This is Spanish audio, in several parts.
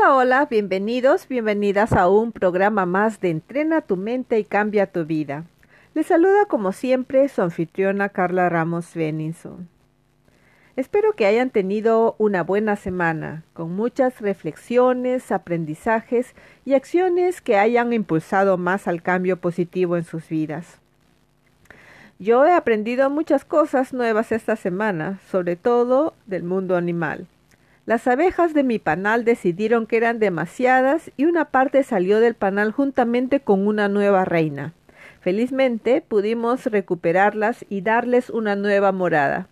Hola, hola, bienvenidos, bienvenidas a un programa más de Entrena tu mente y cambia tu vida. Les saluda como siempre su anfitriona Carla Ramos Benninson. Espero que hayan tenido una buena semana, con muchas reflexiones, aprendizajes y acciones que hayan impulsado más al cambio positivo en sus vidas. Yo he aprendido muchas cosas nuevas esta semana, sobre todo del mundo animal. Las abejas de mi panal decidieron que eran demasiadas y una parte salió del panal juntamente con una nueva reina. Felizmente pudimos recuperarlas y darles una nueva morada.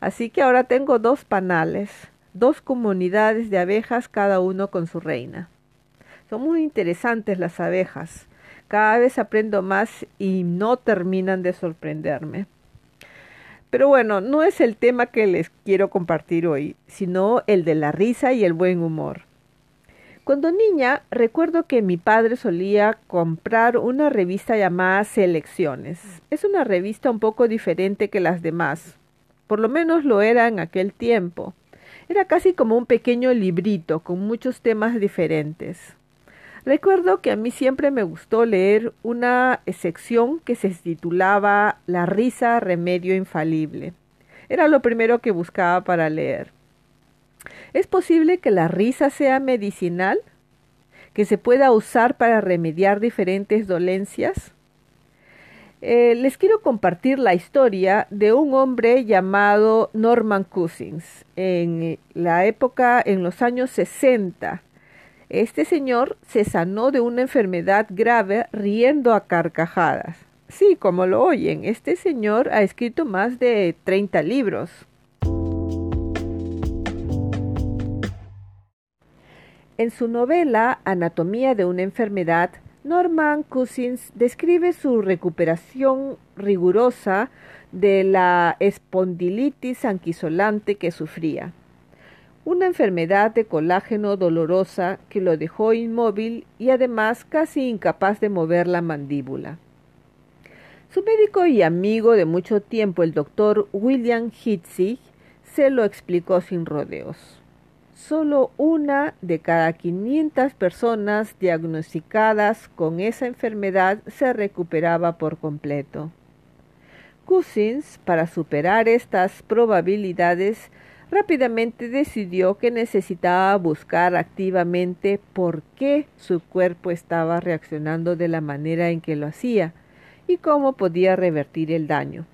Así que ahora tengo dos panales, dos comunidades de abejas, cada uno con su reina. Son muy interesantes las abejas. Cada vez aprendo más y no terminan de sorprenderme. Pero bueno, no es el tema que les quiero compartir hoy, sino el de la risa y el buen humor. Cuando niña, recuerdo que mi padre solía comprar una revista llamada Selecciones. Es una revista un poco diferente que las demás. Por lo menos lo era en aquel tiempo. Era casi como un pequeño librito con muchos temas diferentes. Recuerdo que a mí siempre me gustó leer una sección que se titulaba La risa, remedio infalible. Era lo primero que buscaba para leer. ¿Es posible que la risa sea medicinal? ¿Que se pueda usar para remediar diferentes dolencias? Eh, les quiero compartir la historia de un hombre llamado Norman Cousins en la época, en los años 60 este señor se sanó de una enfermedad grave riendo a carcajadas. Sí, como lo oyen, este señor ha escrito más de 30 libros. En su novela Anatomía de una enfermedad, Norman Cousins describe su recuperación rigurosa de la espondilitis anquisolante que sufría una enfermedad de colágeno dolorosa que lo dejó inmóvil y además casi incapaz de mover la mandíbula. Su médico y amigo de mucho tiempo, el doctor William Hitzig, se lo explicó sin rodeos. Solo una de cada 500 personas diagnosticadas con esa enfermedad se recuperaba por completo. Cousins, para superar estas probabilidades, rápidamente decidió que necesitaba buscar activamente por qué su cuerpo estaba reaccionando de la manera en que lo hacía y cómo podía revertir el daño.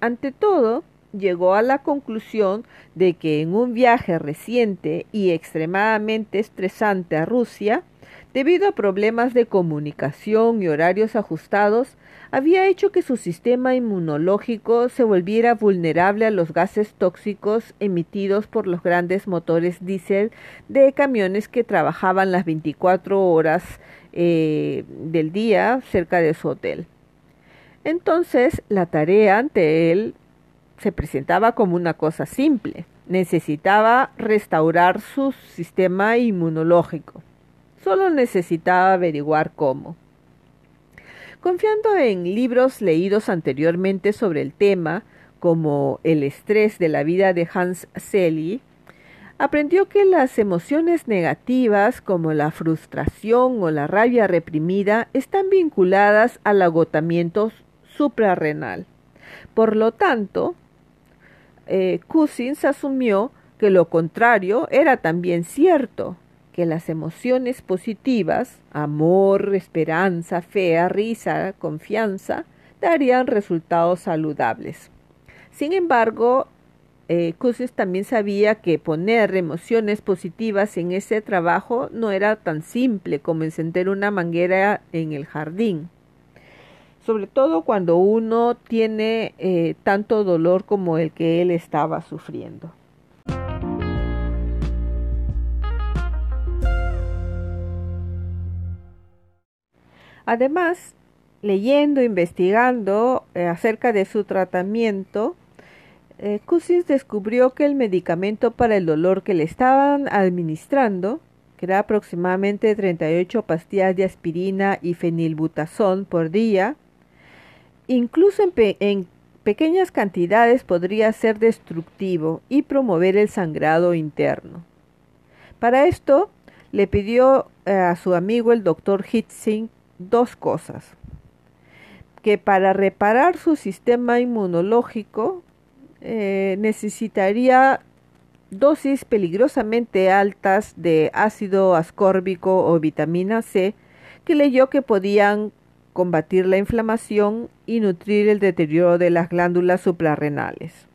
Ante todo, llegó a la conclusión de que en un viaje reciente y extremadamente estresante a Rusia, debido a problemas de comunicación y horarios ajustados, había hecho que su sistema inmunológico se volviera vulnerable a los gases tóxicos emitidos por los grandes motores diésel de camiones que trabajaban las 24 horas eh, del día cerca de su hotel. Entonces, la tarea ante él se presentaba como una cosa simple. Necesitaba restaurar su sistema inmunológico. Solo necesitaba averiguar cómo. Confiando en libros leídos anteriormente sobre el tema, como El estrés de la vida de Hans Selye, aprendió que las emociones negativas como la frustración o la rabia reprimida están vinculadas al agotamiento suprarrenal. Por lo tanto, eh, Cousins asumió que lo contrario era también cierto, que las emociones positivas, amor, esperanza, fe, risa, confianza, darían resultados saludables. Sin embargo, eh, también sabía que poner emociones positivas en ese trabajo no era tan simple como encender una manguera en el jardín, sobre todo cuando uno tiene eh, tanto dolor como el que él estaba sufriendo. Además, leyendo, investigando eh, acerca de su tratamiento, eh, descubrió que el medicamento para el dolor que le estaban administrando, que era aproximadamente 38 pastillas de aspirina y fenilbutazón por día, incluso en, pequeñas cantidades podría ser destructivo y promover el sangrado interno. Para esto, le pidió eh, a su amigo el doctor Hitzing dos cosas. Que para reparar su sistema inmunológico eh, necesitaría dosis peligrosamente altas de ácido ascórbico o vitamina C que leyó que podían combatir la inflamación y nutrir el deterioro de las glándulas suprarrenales.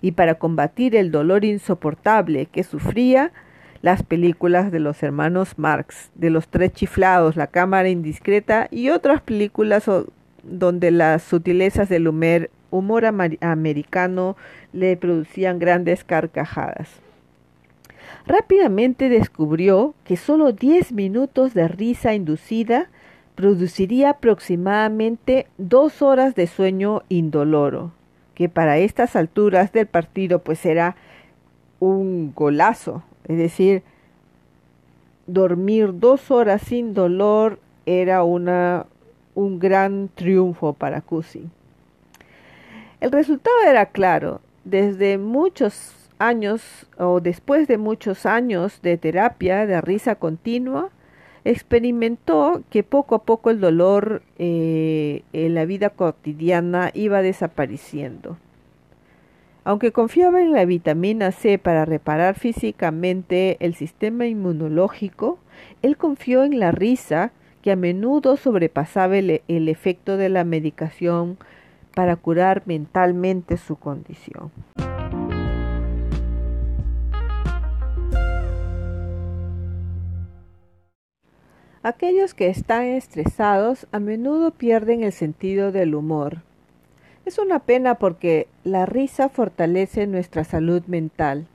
Y para combatir el dolor insoportable que sufría, las películas de los hermanos Marx, de los tres chiflados, la cámara indiscreta y otras películas donde las sutilezas del humor, americano le producían grandes carcajadas. Rápidamente descubrió que solo 10 minutos de risa inducida produciría aproximadamente dos horas de sueño indoloro, que para estas alturas del partido pues era un golazo, es decir, dormir dos horas sin dolor era una, un gran triunfo para Cusi. El resultado era claro, desde muchos años o después de muchos años de terapia de risa continua, experimentó que poco a poco el dolor eh, en la vida cotidiana iba desapareciendo. Aunque confiaba en la vitamina C para reparar físicamente el sistema inmunológico, él confió en la risa que a menudo sobrepasaba el, efecto de la medicación para curar mentalmente su condición. Aquellos que están estresados a menudo pierden el sentido del humor. Es una pena porque la risa fortalece nuestra salud mental.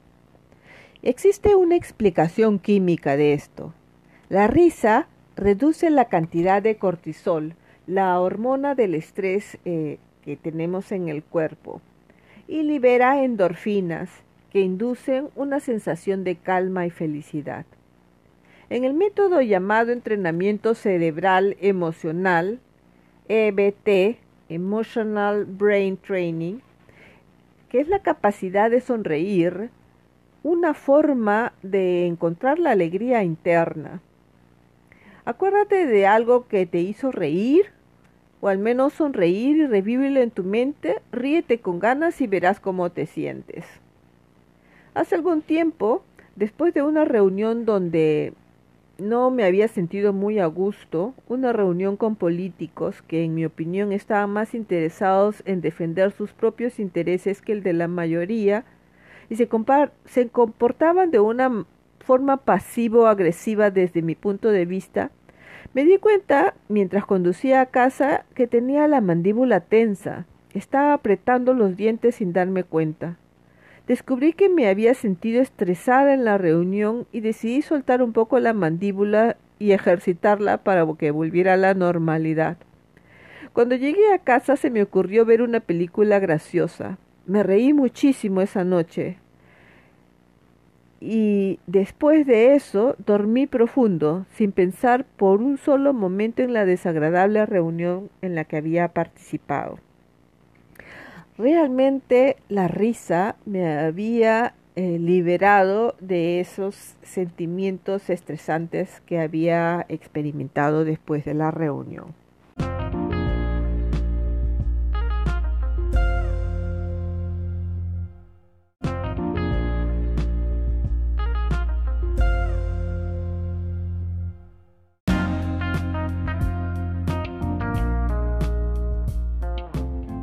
Existe una explicación química de esto. La risa reduce la cantidad de cortisol, la hormona del estrés eh, que tenemos en el cuerpo, y libera endorfinas que inducen una sensación de calma y felicidad. En el método llamado entrenamiento cerebral emocional, EBT, Emotional Brain Training, que es la capacidad de sonreír, una forma de encontrar la alegría interna. Acuérdate de algo que te hizo reír, o al menos sonreír y revívelo en tu mente, ríete con ganas y verás cómo te sientes. Hace algún tiempo, después de una reunión donde no me había sentido muy a gusto una reunión con políticos que en mi opinión estaban más interesados en defender sus propios intereses que el de la mayoría y se, se comportaban de una forma pasivo-agresiva desde mi punto de vista, me di cuenta mientras conducía a casa que tenía la mandíbula tensa, estaba apretando los dientes sin darme cuenta. Descubrí que me había sentido estresada en la reunión y decidí soltar un poco la mandíbula y ejercitarla para que volviera a la normalidad. Cuando llegué a casa se me ocurrió ver una película graciosa. Me reí muchísimo esa noche. Y después de eso dormí profundo, sin pensar por un solo momento en la desagradable reunión en la que había participado. Realmente la risa me había eh, liberado de esos sentimientos estresantes que había experimentado después de la reunión.